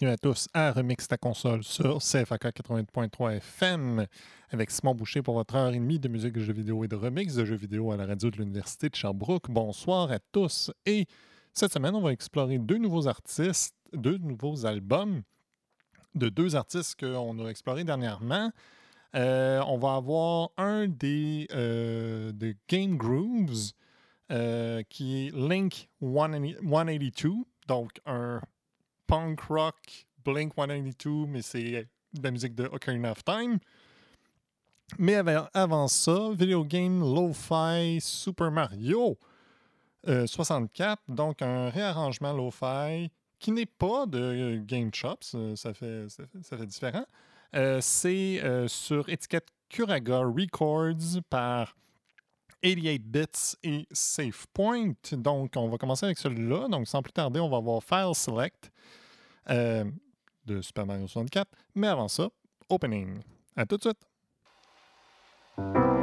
Bienvenue à tous à Remix ta console sur CFAK 80.3 FM avec Simon Boucher pour votre heure et demie de musique, de jeux vidéo et de remix de jeux vidéo à la radio de l'Université de Sherbrooke. Bonsoir à tous et cette semaine, on va explorer deux nouveaux artistes, deux nouveaux albums de deux artistes qu'on a explorés dernièrement. Euh, on va avoir un des, euh, Game Grooves euh, qui est Link 182, donc un punk rock Blink 182, mais c'est de la musique de Ocarina of Time. Mais avant, ça, Video Game Lo-Fi Super Mario euh, 64, donc un réarrangement Lo-Fi qui n'est pas de Game Chops, euh, ça fait, différent. Euh, c'est euh, sur étiquette Curaga Records par 88 Bits et SafePoint. Donc, on va commencer avec celui-là. Donc, sans plus tarder, on va avoir File Select euh, de Super Mario 64. Mais avant ça, Opening. À tout de suite.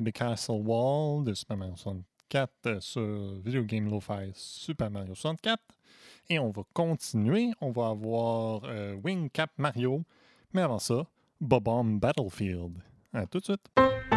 The Castle Wall de Super Mario 64 euh, sur Video Game Lo-Fi Super Mario 64. Et on va continuer. On va avoir euh, Wing Cap Mario. Mais avant ça, Bob-Omb Battlefield. À tout de suite.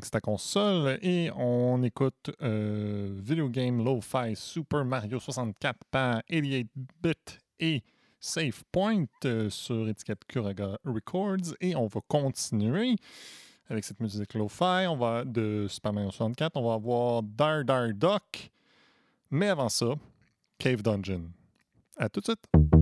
Remix ta console et on écoute euh, Video Game Lo-Fi Super Mario 64 par 88-bit et Save Point euh, sur étiquette Kuraga Records et on va continuer avec cette musique Lo-Fi on va, de Super Mario 64. On va avoir Dar Dar Duck, mais avant ça, Cave Dungeon. À tout de suite!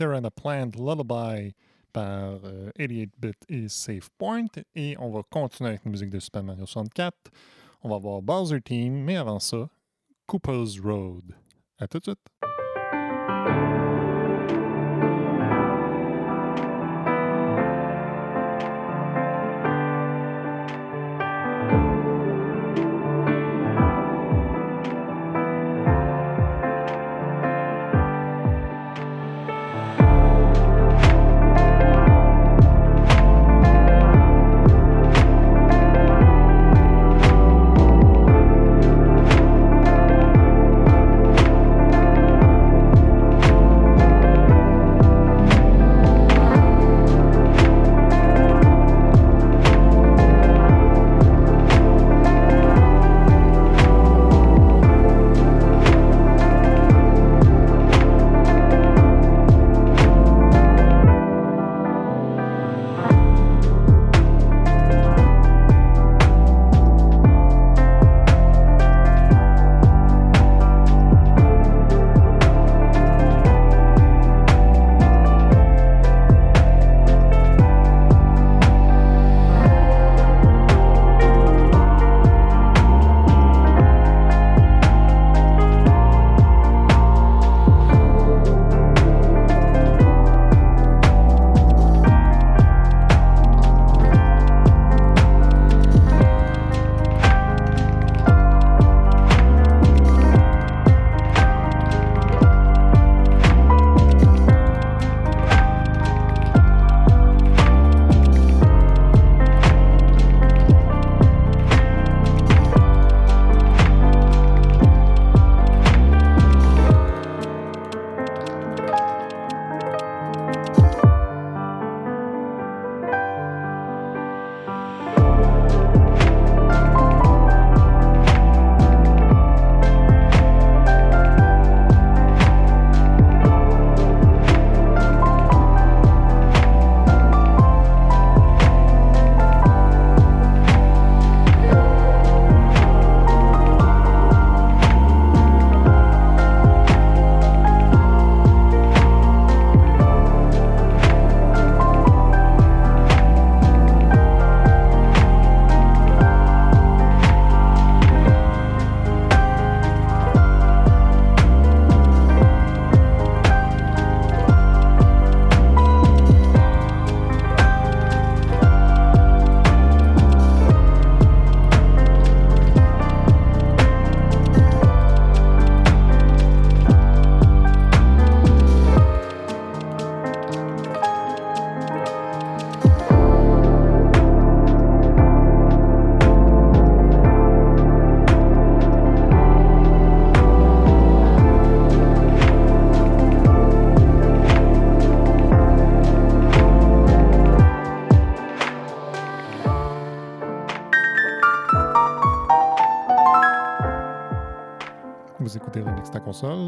D'entendre Piranha Plant Lullaby par 88-bit euh, et SafePoint. Et on va continuer avec la musique de Super Mario 64. On va voir Bowser Team, mais avant ça, Cooper's Road. À tout de suite.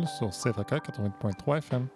Sur CFAK 80.3 FM.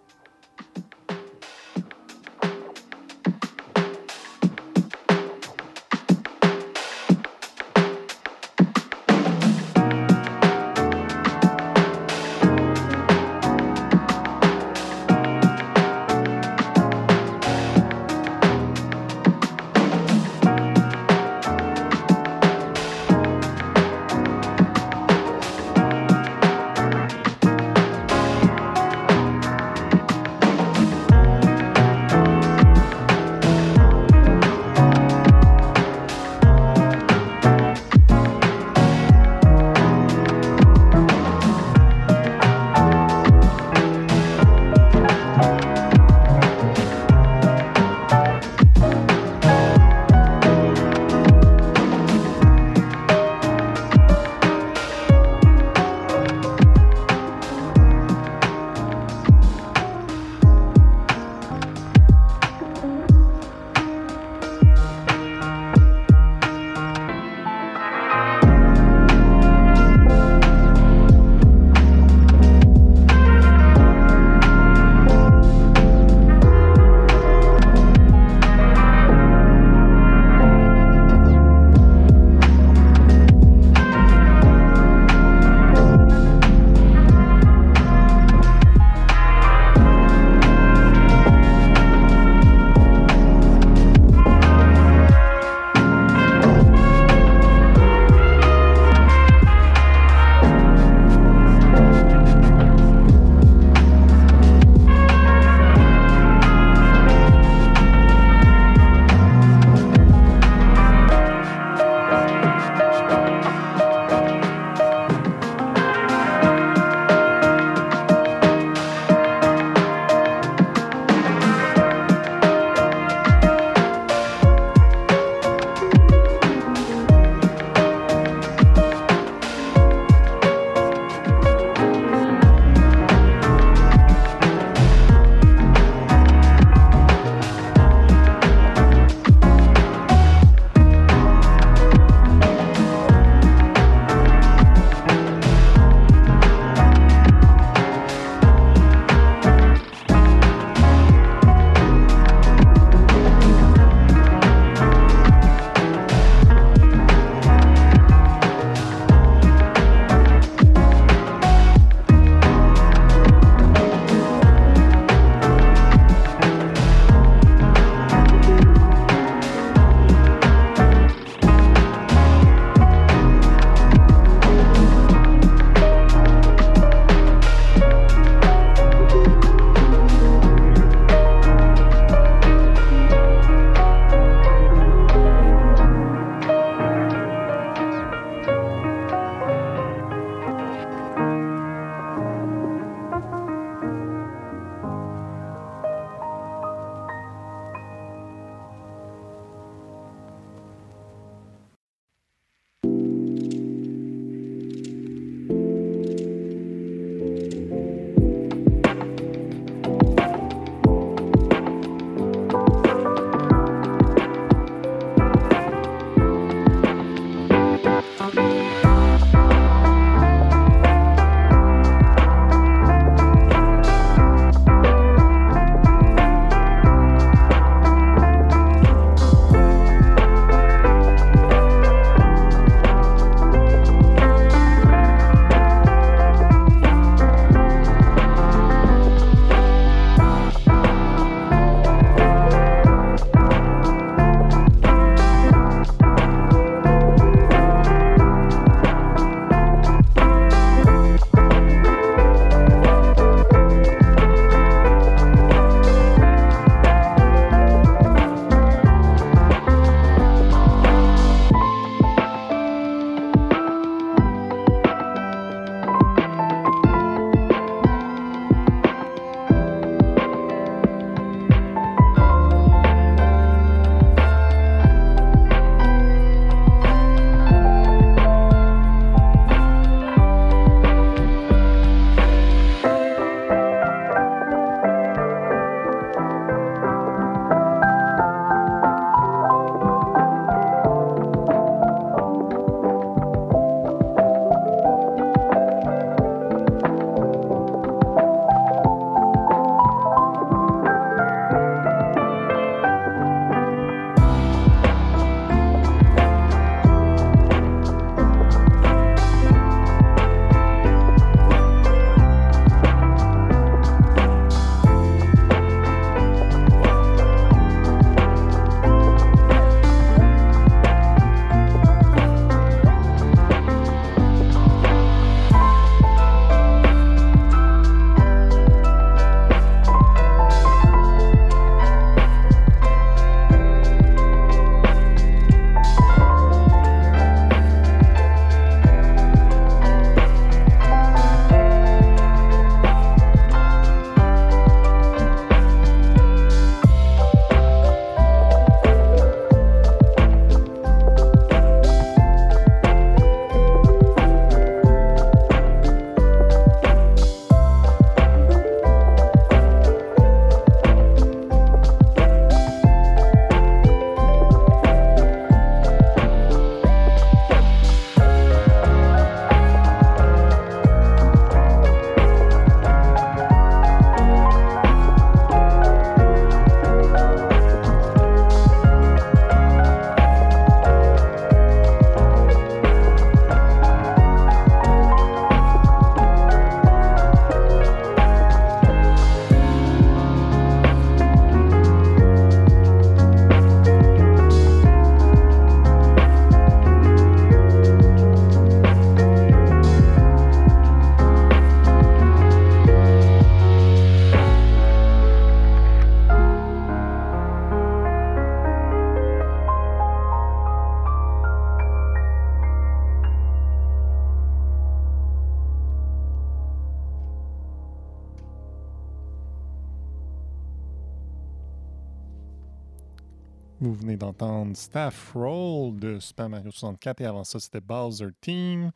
Staff Roll de Super Mario 64 et avant ça, c'était Bowser Team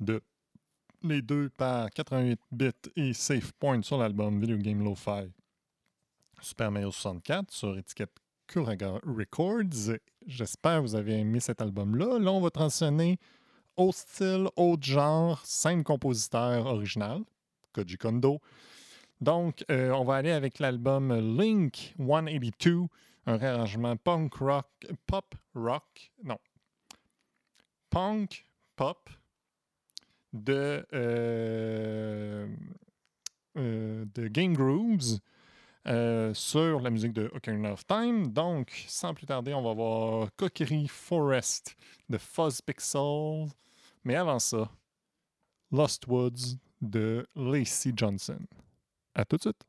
de les deux par 88 bits et Safe Point sur l'album Video Game Lo-Fi Super Mario 64 sur étiquette Kuraga Records. J'espère que vous avez aimé cet album-là. Là, on va transitionner au style, au genre, scène compositeur original, Koji Kondo. Donc, euh, on va aller avec l'album Link 182 un réarrangement punk rock, pop rock, non, punk pop de, euh, euh, de Game Grooves euh, sur la musique de Ocarina of Time. Donc, sans plus tarder, on va voir Kokiri Forest de Fuzz Pixel. Mais avant ça, Lost Woods de Lacey Johnson. À tout de suite.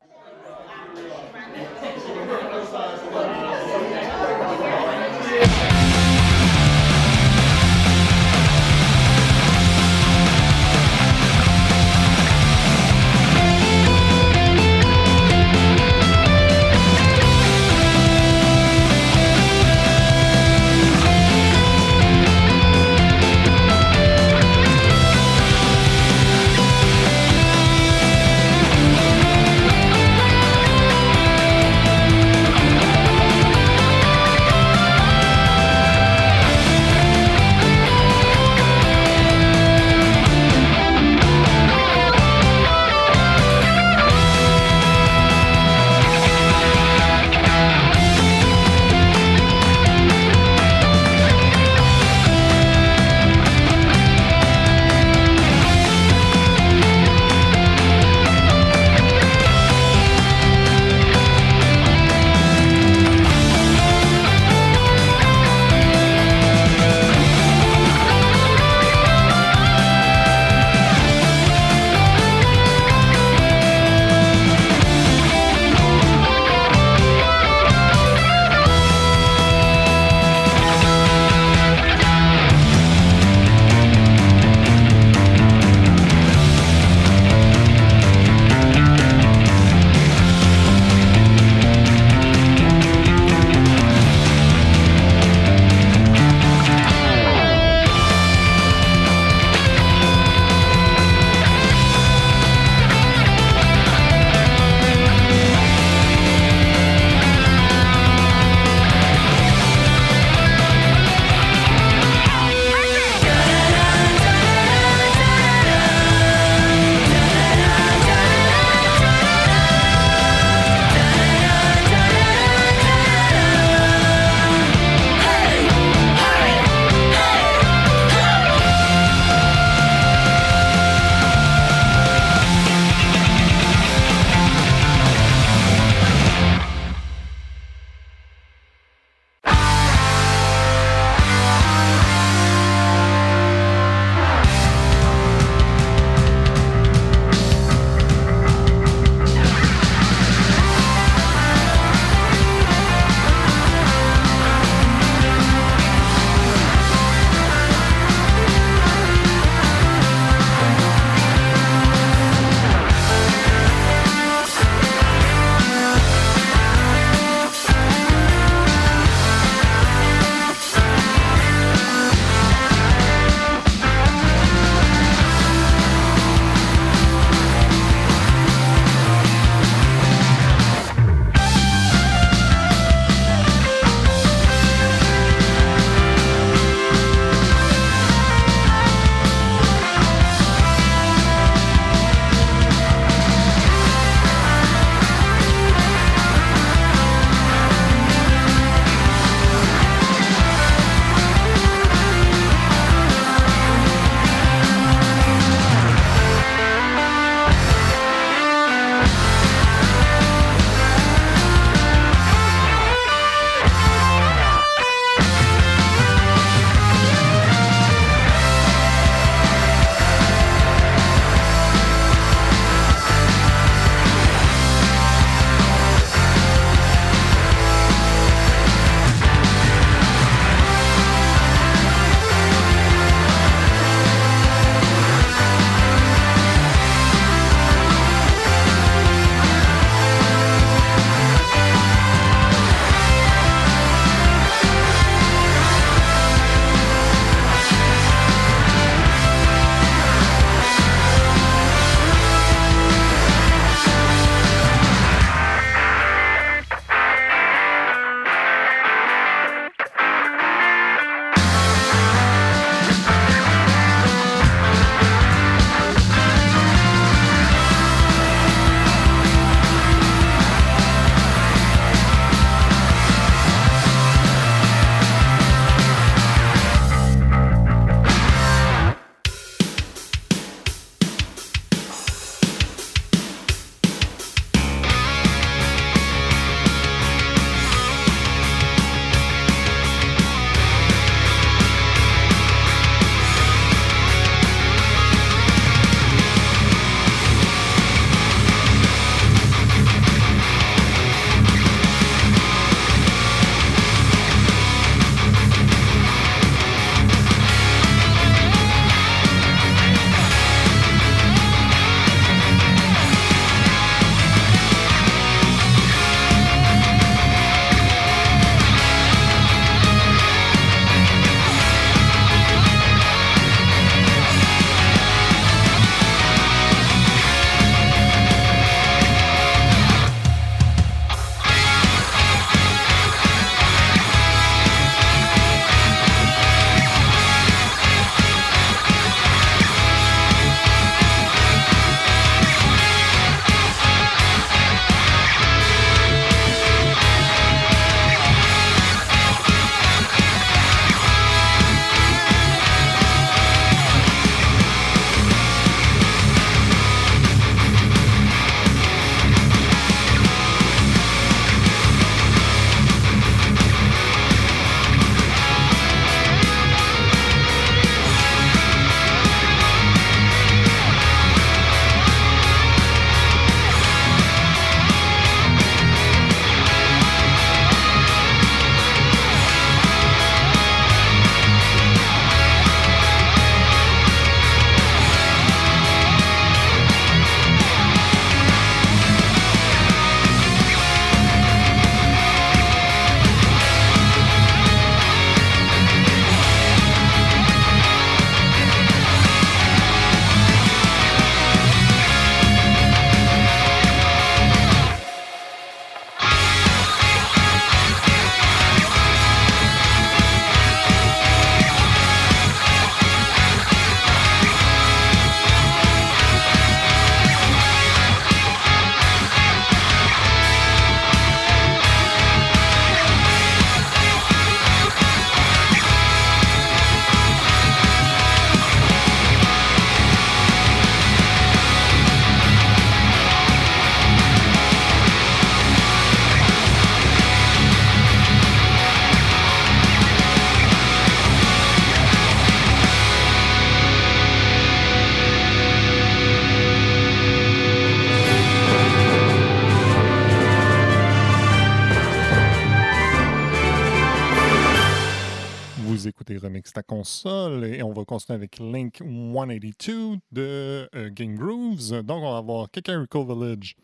écouter Remix ta console et on va continuer avec Link 182 de euh, Game Grooves. Donc, on va avoir Kakariko Village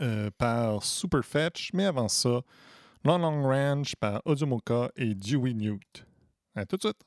euh, par Superfetch, mais avant ça, Long Long Ranch par Ozumoka et Dewey Newt. À tout de suite!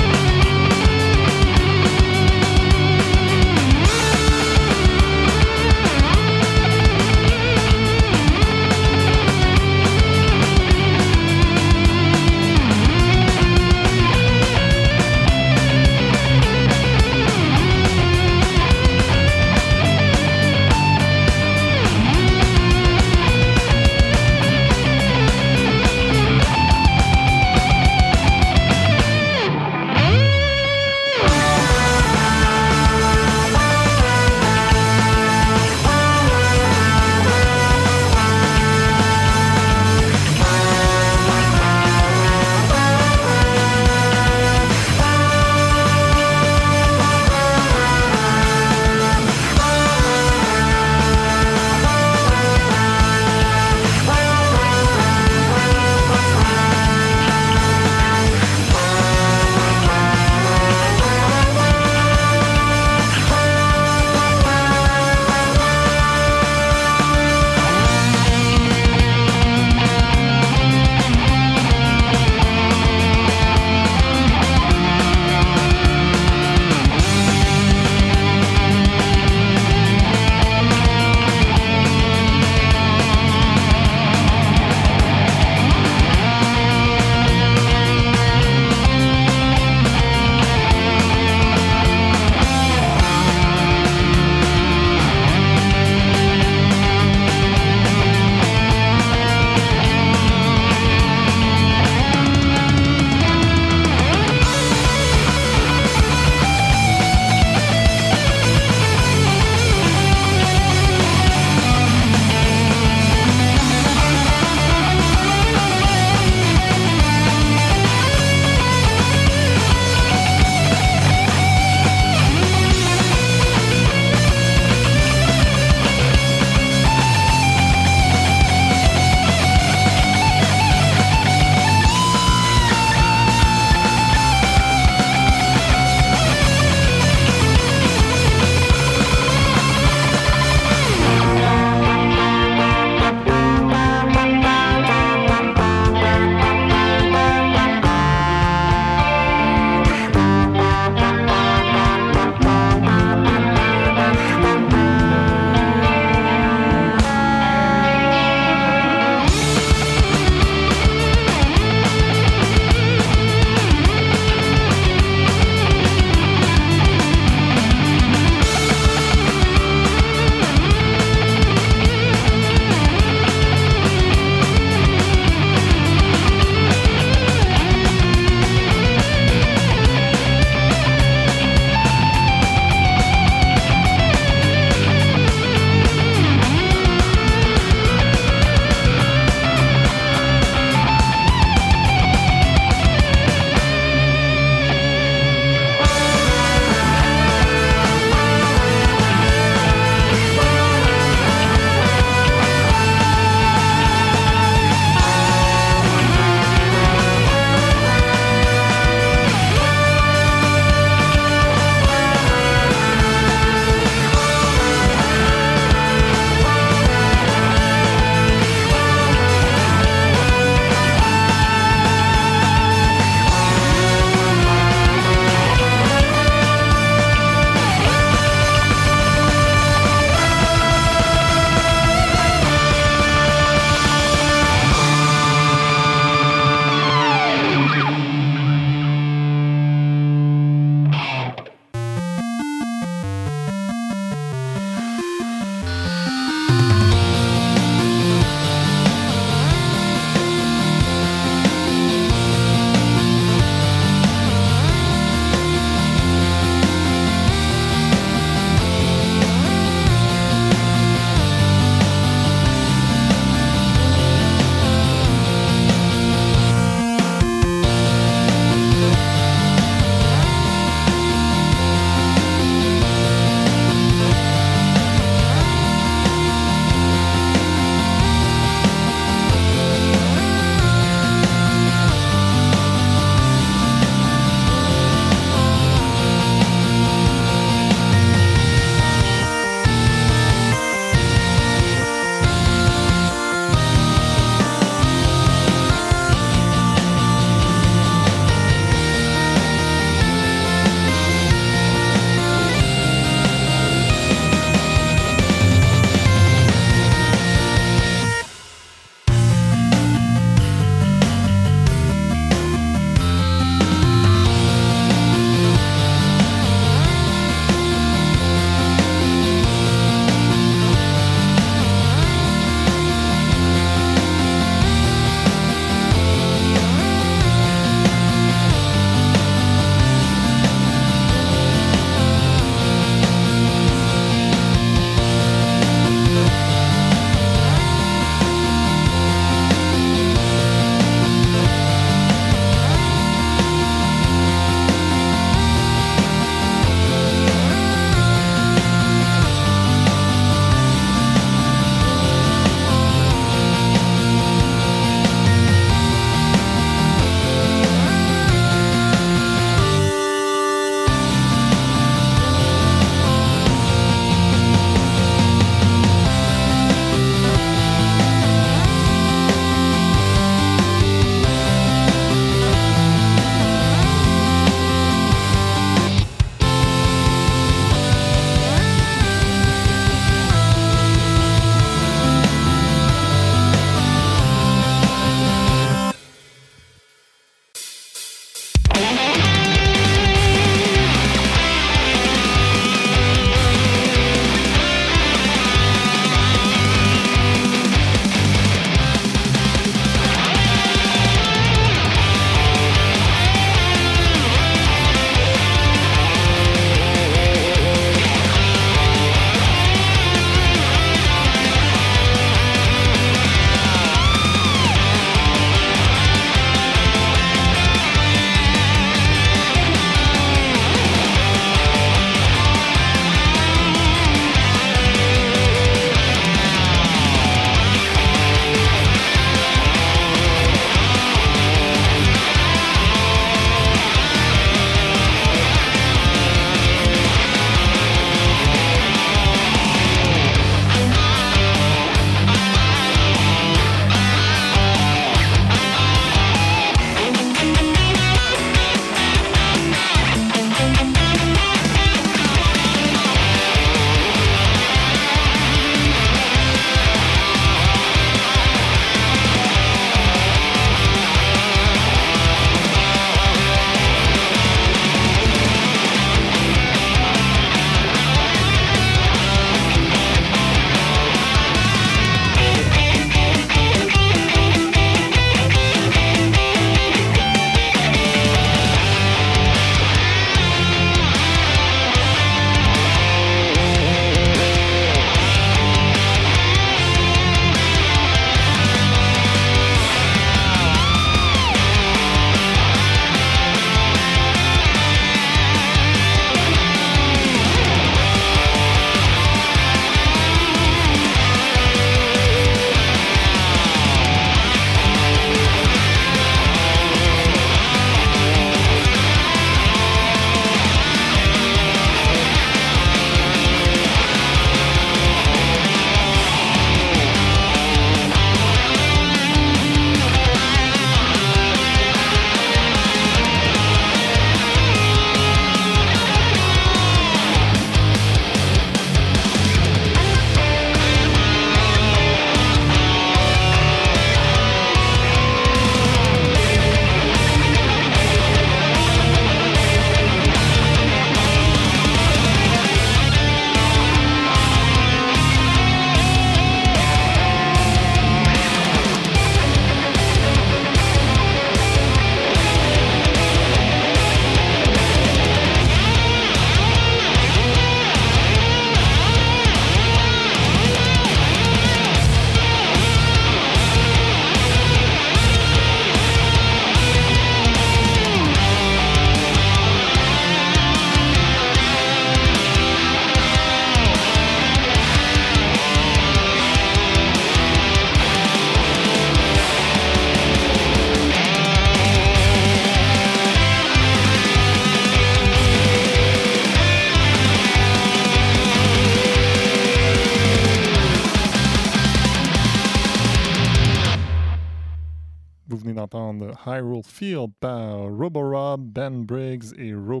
Field par Roborob, Ben Briggs et Ro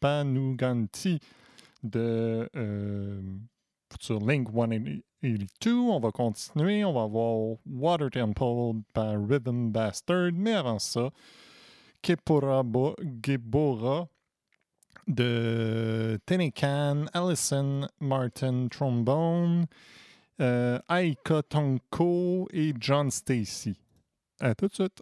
Panuganti de euh, Link 182. On va continuer. On va avoir Water Temple par Rhythm Bastard. Mais avant ça, Kepora Bo- Gebora de Tenecan, Allison Martin Trombone, euh, Aika Tonko et John Stacy. À tout de suite.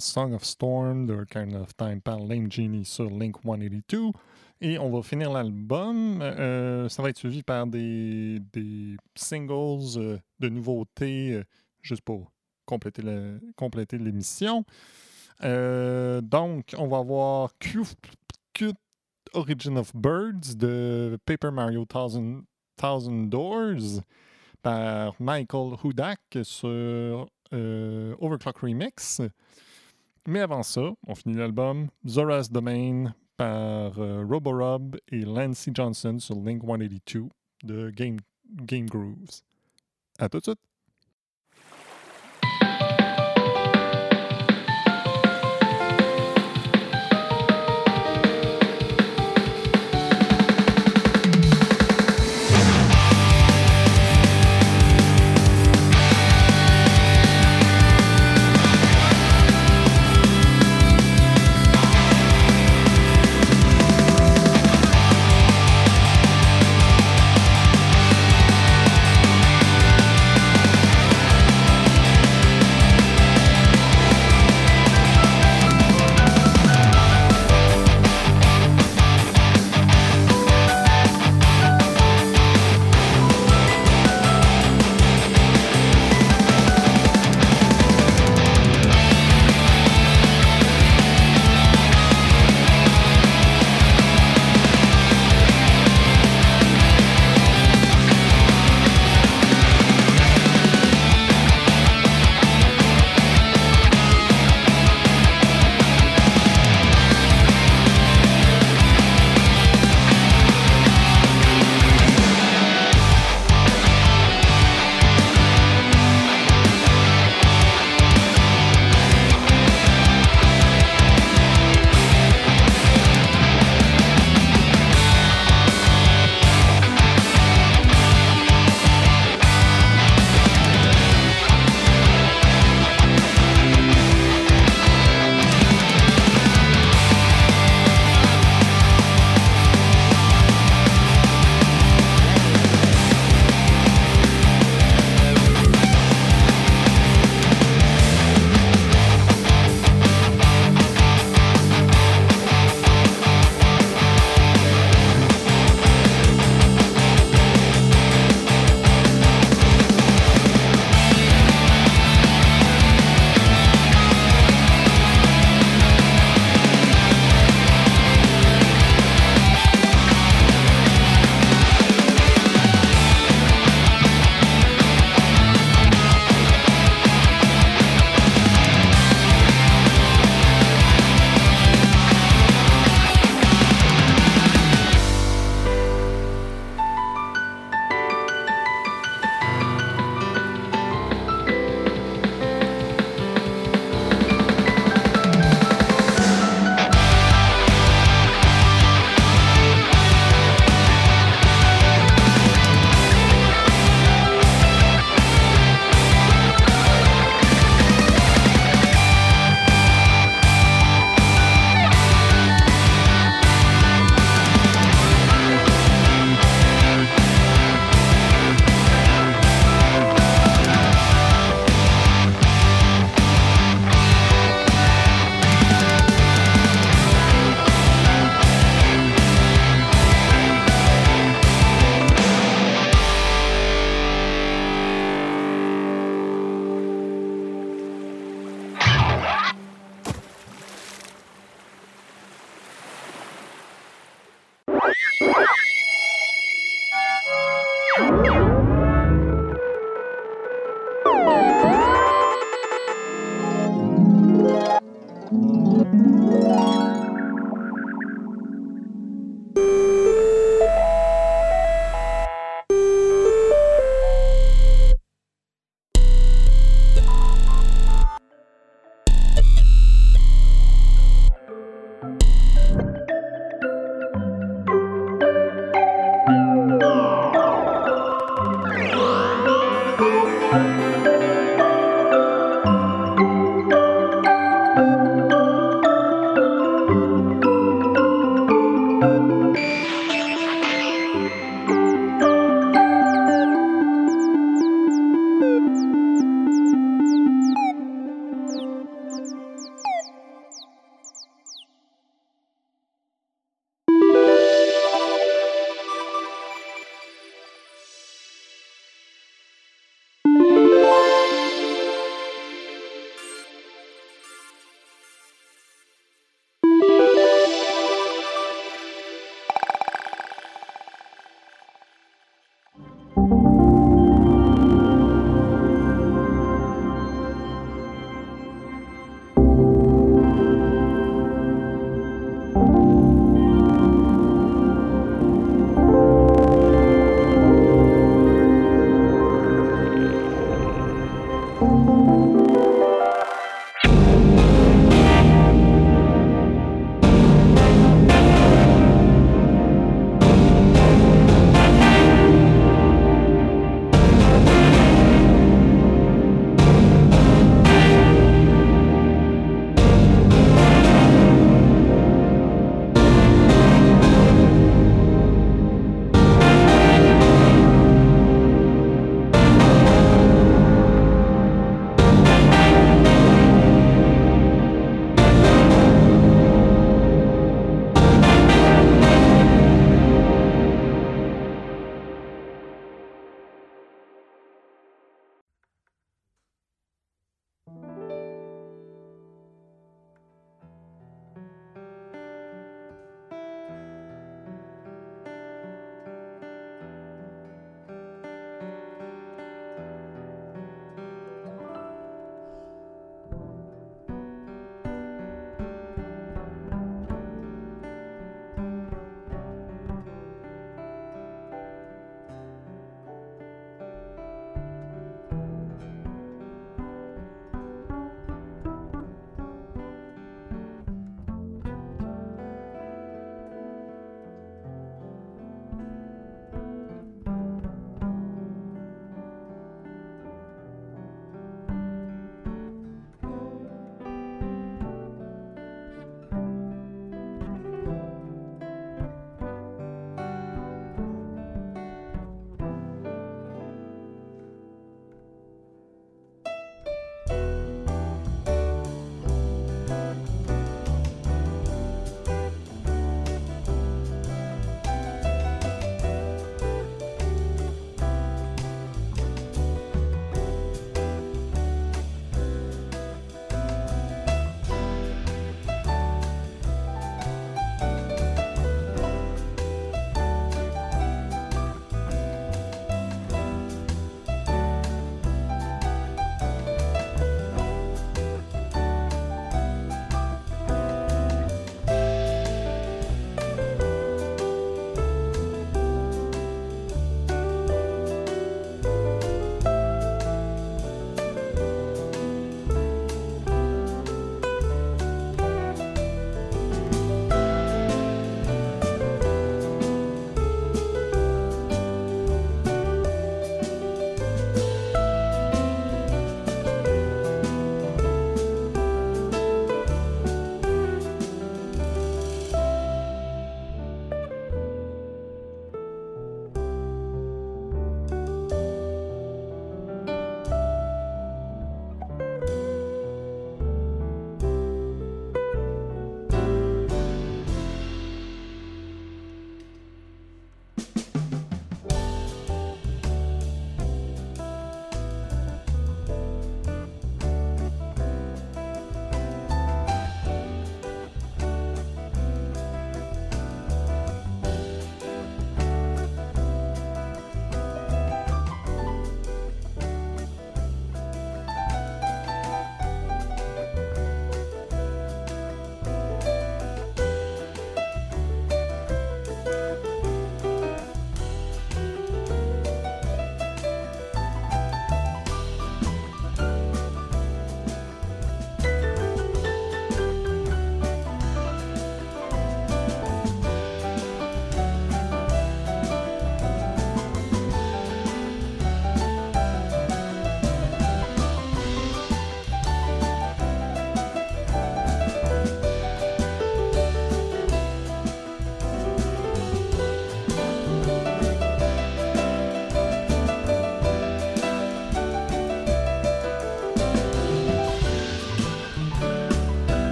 Song of Storm de Kind of Time par Lame Genie sur Link 182. Et on va finir l'album. Euh, ça va être suivi par des, des singles euh, de nouveautés, euh, juste pour compléter compléter l'émission. Euh, donc, on va avoir Cute, Origin of Birds de Paper Mario Thousand, Thousand Doors par Michael Hudak sur euh, Overclock Remix. Mais avant ça, on finit l'album Zora's Domain par euh, Roborob et Lancy Johnson sur Link 182 de Game, Game Grooves. À tout de suite!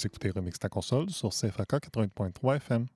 Vous écoutez Remix ta console sur CFAK 80.3 FM.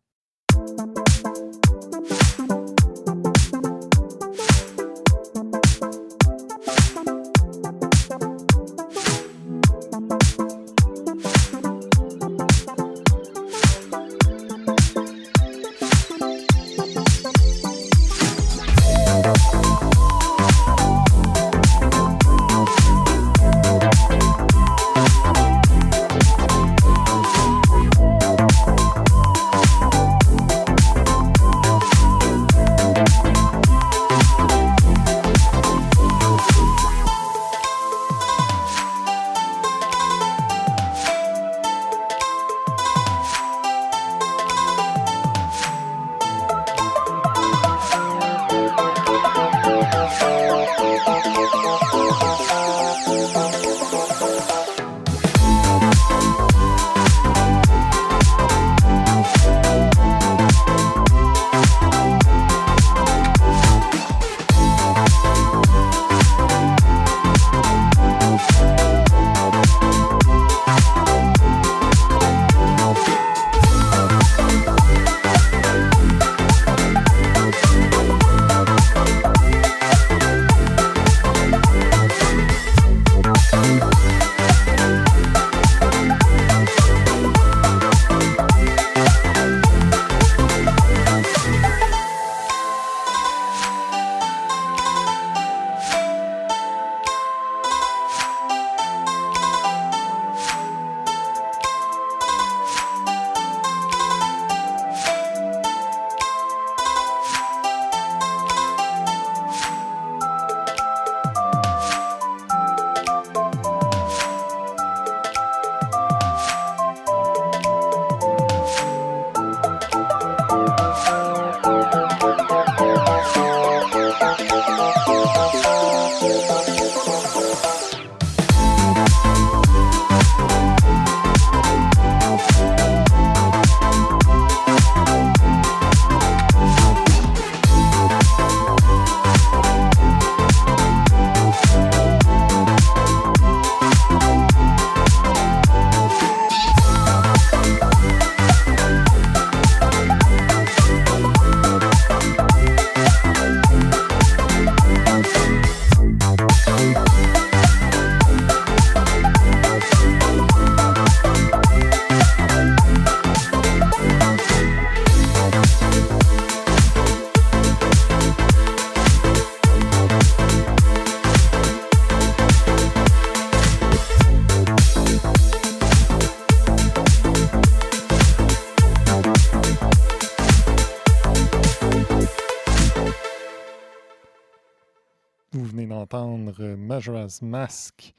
D'entendre Majora's Mask,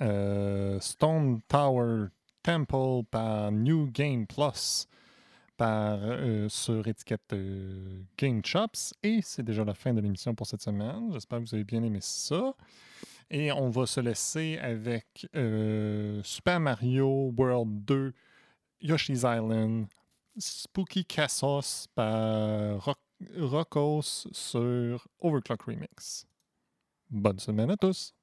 euh, Stone Tower Temple par New Game Plus par, euh, sur étiquette euh, Game Chops. Et c'est déjà la fin de l'émission pour cette semaine. J'espère que vous avez bien aimé ça. Et on va se laisser avec euh, Super Mario World 2, Yoshi's Island, Spooky Cassos par Rock Rockos sur Overclock Remix. Bonne semaine à!